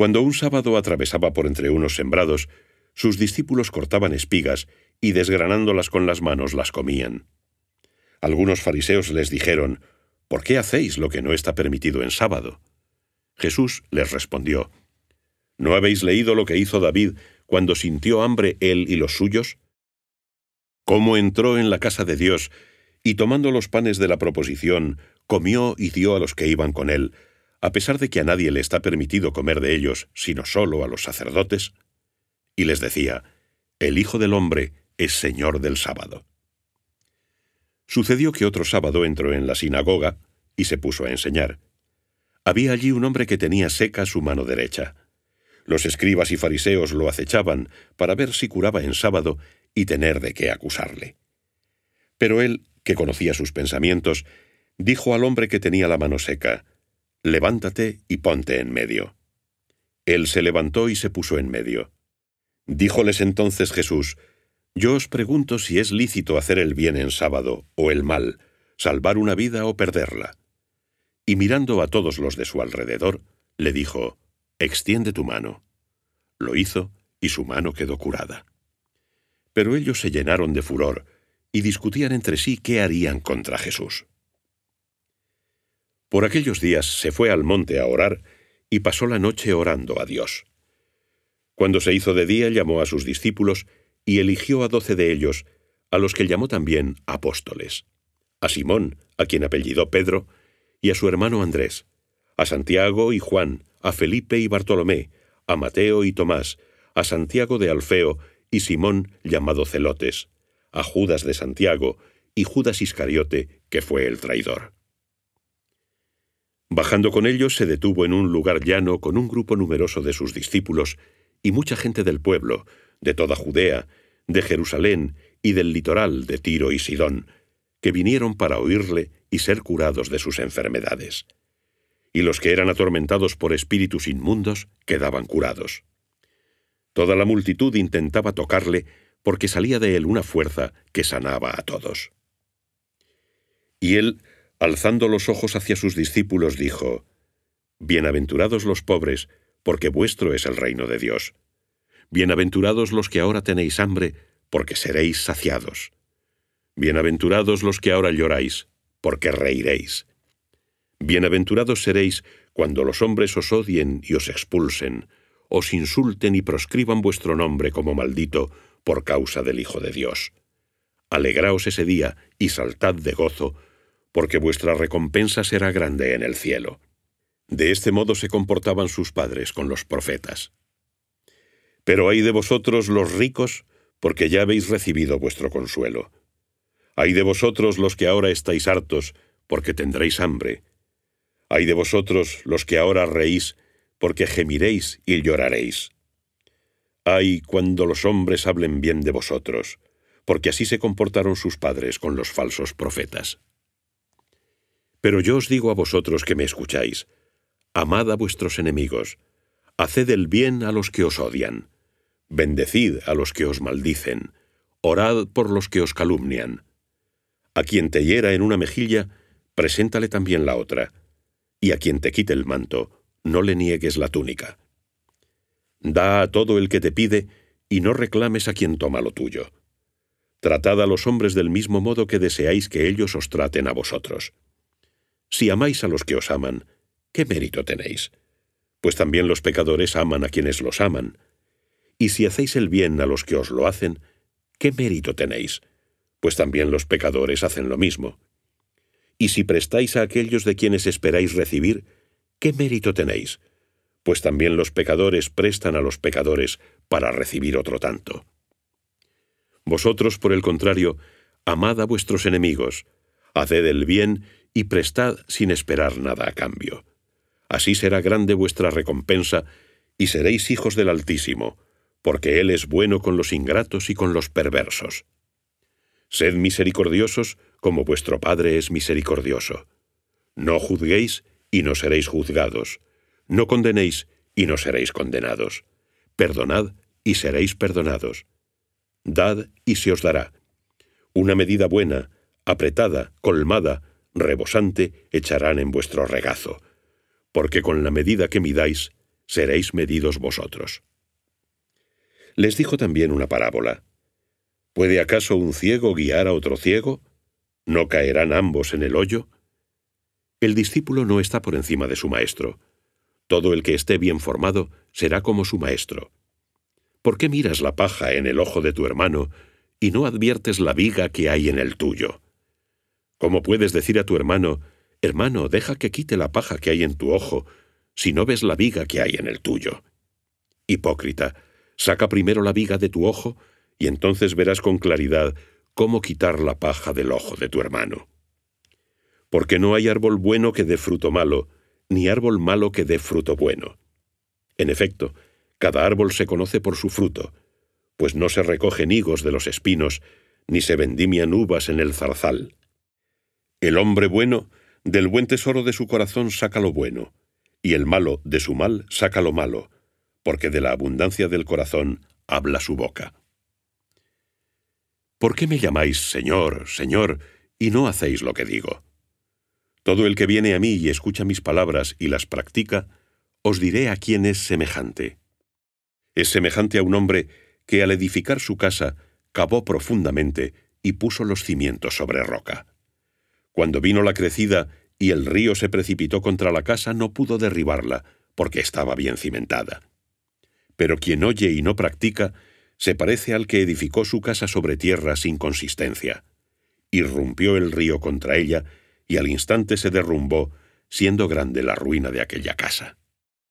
Cuando un sábado atravesaba por entre unos sembrados, sus discípulos cortaban espigas y desgranándolas con las manos las comían. Algunos fariseos les dijeron, ¿Por qué hacéis lo que no está permitido en sábado? Jesús les respondió, ¿No habéis leído lo que hizo David cuando sintió hambre él y los suyos? ¿Cómo entró en la casa de Dios y tomando los panes de la proposición, comió y dio a los que iban con él, a pesar de que a nadie le está permitido comer de ellos, sino solo a los sacerdotes? Y les decía, El Hijo del Hombre es Señor del sábado. Sucedió que otro sábado entró en la sinagoga y se puso a enseñar. Había allí un hombre que tenía seca su mano derecha. Los escribas y fariseos lo acechaban para ver si curaba en sábado y tener de qué acusarle. Pero él, que conocía sus pensamientos, dijo al hombre que tenía la mano seca, Levántate y ponte en medio. Él se levantó y se puso en medio. Díjoles entonces Jesús, Yo os pregunto si es lícito hacer el bien en sábado o el mal, salvar una vida o perderla. Y mirando a todos los de su alrededor, le dijo, Extiende tu mano. Lo hizo y su mano quedó curada. Pero ellos se llenaron de furor y discutían entre sí qué harían contra Jesús. Por aquellos días se fue al monte a orar y pasó la noche orando a Dios. Cuando se hizo de día llamó a sus discípulos y eligió a doce de ellos, a los que llamó también apóstoles, a Simón, a quien apellidó Pedro, y a su hermano Andrés, a Santiago y Juan, a Felipe y Bartolomé, a Mateo y Tomás, a Santiago de Alfeo y Simón llamado Celotes, a Judas de Santiago y Judas Iscariote, que fue el traidor. Bajando con ellos se detuvo en un lugar llano con un grupo numeroso de sus discípulos y mucha gente del pueblo, de toda Judea, de Jerusalén y del litoral de Tiro y Sidón, que vinieron para oírle y ser curados de sus enfermedades. Y los que eran atormentados por espíritus inmundos quedaban curados. Toda la multitud intentaba tocarle porque salía de él una fuerza que sanaba a todos. Y él Alzando los ojos hacia sus discípulos, dijo, Bienaventurados los pobres, porque vuestro es el reino de Dios. Bienaventurados los que ahora tenéis hambre, porque seréis saciados. Bienaventurados los que ahora lloráis, porque reiréis. Bienaventurados seréis cuando los hombres os odien y os expulsen, os insulten y proscriban vuestro nombre como maldito por causa del Hijo de Dios. Alegraos ese día y saltad de gozo, porque vuestra recompensa será grande en el cielo. De este modo se comportaban sus padres con los profetas. Pero hay de vosotros los ricos, porque ya habéis recibido vuestro consuelo. Hay de vosotros los que ahora estáis hartos, porque tendréis hambre. Hay de vosotros los que ahora reís, porque gemiréis y lloraréis. Ay cuando los hombres hablen bien de vosotros, porque así se comportaron sus padres con los falsos profetas. Pero yo os digo a vosotros que me escucháis, amad a vuestros enemigos, haced el bien a los que os odian, bendecid a los que os maldicen, orad por los que os calumnian. A quien te hiera en una mejilla, preséntale también la otra, y a quien te quite el manto, no le niegues la túnica. Da a todo el que te pide, y no reclames a quien toma lo tuyo. Tratad a los hombres del mismo modo que deseáis que ellos os traten a vosotros. Si amáis a los que os aman, ¿qué mérito tenéis? Pues también los pecadores aman a quienes los aman. Y si hacéis el bien a los que os lo hacen, ¿qué mérito tenéis? Pues también los pecadores hacen lo mismo. Y si prestáis a aquellos de quienes esperáis recibir, ¿qué mérito tenéis? Pues también los pecadores prestan a los pecadores para recibir otro tanto. Vosotros, por el contrario, amad a vuestros enemigos, haced el bien y prestad sin esperar nada a cambio. Así será grande vuestra recompensa, y seréis hijos del Altísimo, porque Él es bueno con los ingratos y con los perversos. Sed misericordiosos, como vuestro Padre es misericordioso. No juzguéis, y no seréis juzgados. No condenéis, y no seréis condenados. Perdonad, y seréis perdonados. Dad, y se os dará. Una medida buena, apretada, colmada, rebosante echarán en vuestro regazo, porque con la medida que midáis, seréis medidos vosotros. Les dijo también una parábola. ¿Puede acaso un ciego guiar a otro ciego? ¿No caerán ambos en el hoyo? El discípulo no está por encima de su maestro. Todo el que esté bien formado será como su maestro. ¿Por qué miras la paja en el ojo de tu hermano y no adviertes la viga que hay en el tuyo? ¿Cómo puedes decir a tu hermano, hermano, deja que quite la paja que hay en tu ojo, si no ves la viga que hay en el tuyo? Hipócrita, saca primero la viga de tu ojo, y entonces verás con claridad cómo quitar la paja del ojo de tu hermano. Porque no hay árbol bueno que dé fruto malo, ni árbol malo que dé fruto bueno. En efecto, cada árbol se conoce por su fruto, pues no se recogen higos de los espinos, ni se vendimian uvas en el zarzal. El hombre bueno, del buen tesoro de su corazón saca lo bueno, y el malo de su mal saca lo malo, porque de la abundancia del corazón habla su boca. ¿Por qué me llamáis Señor, Señor, y no hacéis lo que digo? Todo el que viene a mí y escucha mis palabras y las practica, os diré a quién es semejante. Es semejante a un hombre que al edificar su casa cavó profundamente y puso los cimientos sobre roca. Cuando vino la crecida y el río se precipitó contra la casa, no pudo derribarla, porque estaba bien cimentada. Pero quien oye y no practica, se parece al que edificó su casa sobre tierra sin consistencia. Irrumpió el río contra ella, y al instante se derrumbó, siendo grande la ruina de aquella casa.